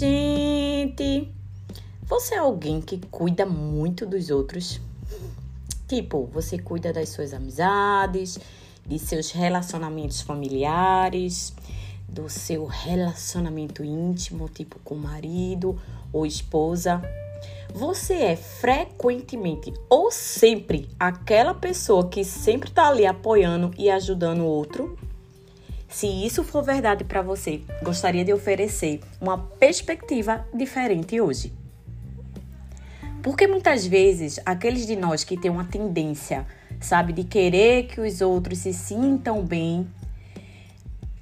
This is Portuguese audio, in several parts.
Gente, você é alguém que cuida muito dos outros? Tipo, você cuida das suas amizades, de seus relacionamentos familiares, do seu relacionamento íntimo, tipo com marido ou esposa. Você é frequentemente ou sempre aquela pessoa que sempre tá ali apoiando e ajudando o outro? Se isso for verdade para você, gostaria de oferecer uma perspectiva diferente hoje. Porque muitas vezes aqueles de nós que têm uma tendência, sabe, de querer que os outros se sintam bem,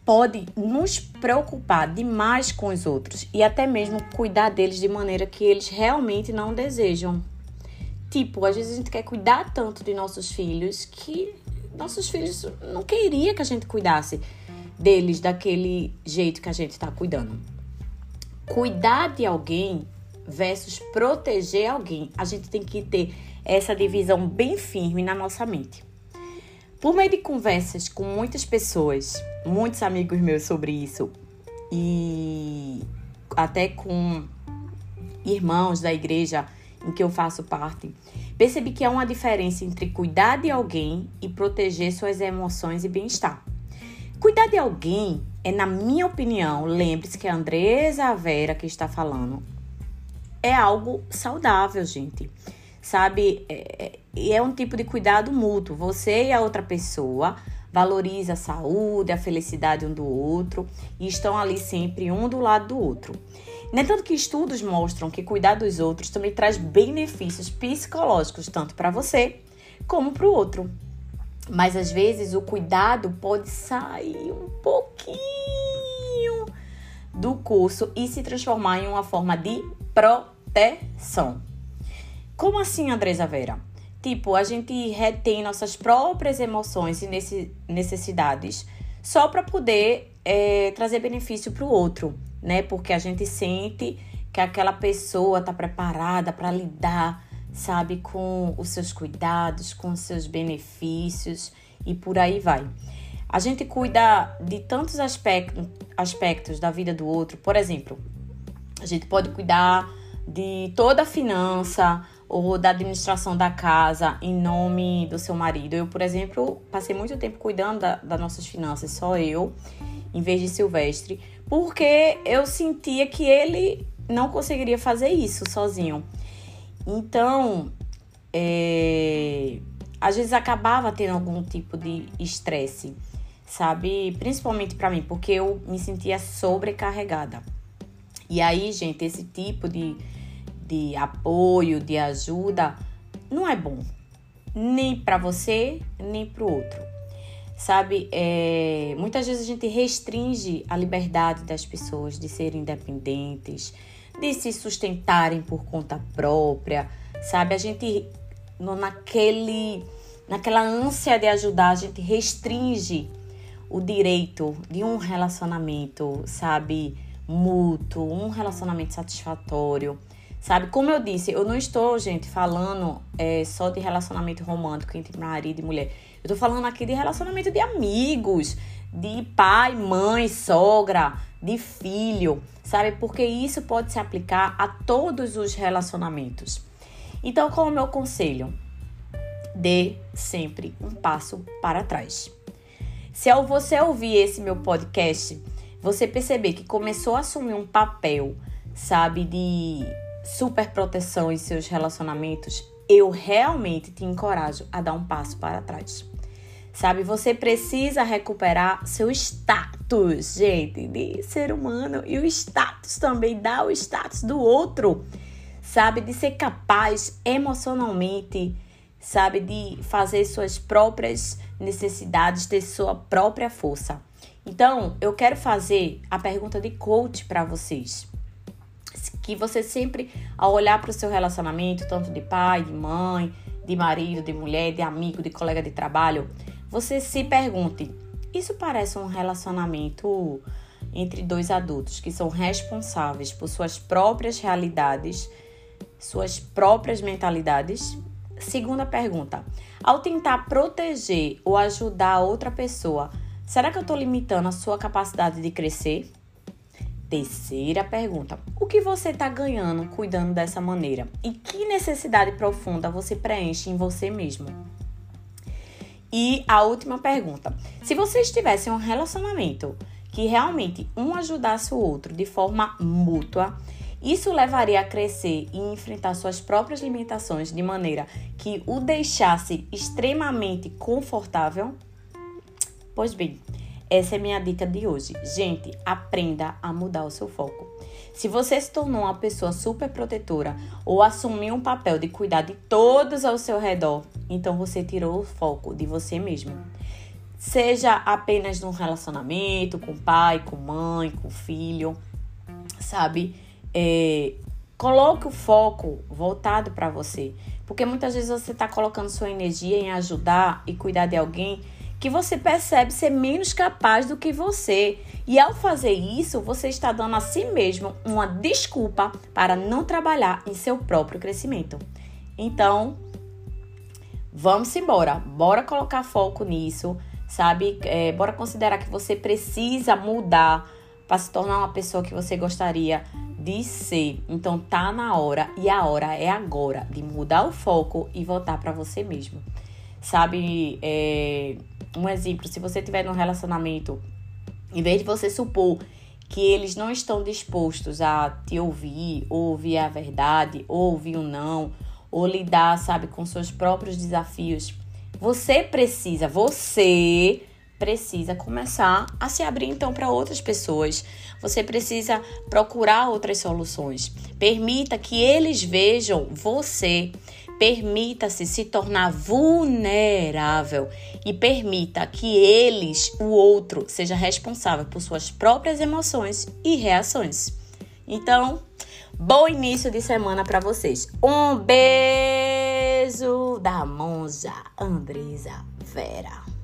pode nos preocupar demais com os outros e até mesmo cuidar deles de maneira que eles realmente não desejam. Tipo, às vezes a gente quer cuidar tanto de nossos filhos que nossos filhos não queria que a gente cuidasse deles daquele jeito que a gente está cuidando. Cuidar de alguém versus proteger alguém. A gente tem que ter essa divisão bem firme na nossa mente. Por meio de conversas com muitas pessoas, muitos amigos meus sobre isso, e até com irmãos da igreja em que eu faço parte, percebi que há uma diferença entre cuidar de alguém e proteger suas emoções e bem-estar. Cuidar de alguém é, na minha opinião, lembre-se que a Andresa Vera que está falando é algo saudável, gente. Sabe? É, é, é um tipo de cuidado mútuo. Você e a outra pessoa valoriza a saúde, a felicidade um do outro e estão ali sempre um do lado do outro. No entanto, que estudos mostram que cuidar dos outros também traz benefícios psicológicos tanto para você como para o outro. Mas às vezes o cuidado pode sair um pouquinho do curso e se transformar em uma forma de proteção. Como assim, Andresa Vera? Tipo, a gente retém nossas próprias emoções e necessidades só para poder é, trazer benefício para o outro, né? Porque a gente sente que aquela pessoa está preparada para lidar sabe, com os seus cuidados, com os seus benefícios e por aí vai. A gente cuida de tantos aspectos, aspectos da vida do outro. Por exemplo, a gente pode cuidar de toda a finança ou da administração da casa em nome do seu marido. Eu, por exemplo, passei muito tempo cuidando da, das nossas finanças, só eu, em vez de Silvestre, porque eu sentia que ele não conseguiria fazer isso sozinho. Então, é, às vezes acabava tendo algum tipo de estresse, sabe? Principalmente para mim, porque eu me sentia sobrecarregada. E aí, gente, esse tipo de, de apoio, de ajuda, não é bom. Nem para você, nem para o outro. Sabe, é, muitas vezes a gente restringe a liberdade das pessoas de serem independentes, de se sustentarem por conta própria, sabe? A gente naquele naquela ânsia de ajudar, a gente restringe o direito de um relacionamento, sabe, mútuo, um relacionamento satisfatório. Sabe, como eu disse, eu não estou, gente, falando é, só de relacionamento romântico entre marido e mulher. Eu tô falando aqui de relacionamento de amigos, de pai, mãe, sogra, de filho, sabe? Porque isso pode se aplicar a todos os relacionamentos. Então, qual é o meu conselho? Dê sempre um passo para trás. Se ao você ouvir esse meu podcast, você perceber que começou a assumir um papel, sabe, de super proteção em seus relacionamentos, eu realmente te encorajo a dar um passo para trás. Sabe, você precisa recuperar seu status, gente, de ser humano e o status também dá o status do outro. Sabe, de ser capaz emocionalmente, sabe, de fazer suas próprias necessidades, ter sua própria força. Então, eu quero fazer a pergunta de coach para vocês. Que você sempre, ao olhar para o seu relacionamento, tanto de pai, de mãe, de marido, de mulher, de amigo, de colega de trabalho, você se pergunte: isso parece um relacionamento entre dois adultos que são responsáveis por suas próprias realidades, suas próprias mentalidades? Segunda pergunta: ao tentar proteger ou ajudar a outra pessoa, será que eu estou limitando a sua capacidade de crescer? Terceira pergunta: o que você está ganhando cuidando dessa maneira? E que necessidade profunda você preenche em você mesmo? E a última pergunta: se vocês tivessem um relacionamento que realmente um ajudasse o outro de forma mútua, isso levaria a crescer e enfrentar suas próprias limitações de maneira que o deixasse extremamente confortável? Pois bem, essa é minha dica de hoje. Gente, aprenda a mudar o seu foco. Se você se tornou uma pessoa super protetora ou assumiu um papel de cuidar de todos ao seu redor, então você tirou o foco de você mesmo. Seja apenas num relacionamento com pai, com mãe, com filho, sabe? É, coloque o foco voltado para você, porque muitas vezes você está colocando sua energia em ajudar e cuidar de alguém que você percebe ser menos capaz do que você. E ao fazer isso, você está dando a si mesmo uma desculpa para não trabalhar em seu próprio crescimento. Então, vamos embora. Bora colocar foco nisso, sabe? É, bora considerar que você precisa mudar para se tornar uma pessoa que você gostaria de ser. Então, tá na hora e a hora é agora de mudar o foco e voltar para você mesmo. Sabe? É um exemplo, se você tiver num relacionamento, em vez de você supor que eles não estão dispostos a te ouvir, ou ouvir a verdade, ou ouvir o não, ou lidar, sabe, com seus próprios desafios, você precisa, você precisa começar a se abrir então para outras pessoas. Você precisa procurar outras soluções. Permita que eles vejam você. Permita-se se tornar vulnerável e permita que eles, o outro, seja responsável por suas próprias emoções e reações. Então, bom início de semana para vocês. Um beijo da Monja Andresa Vera.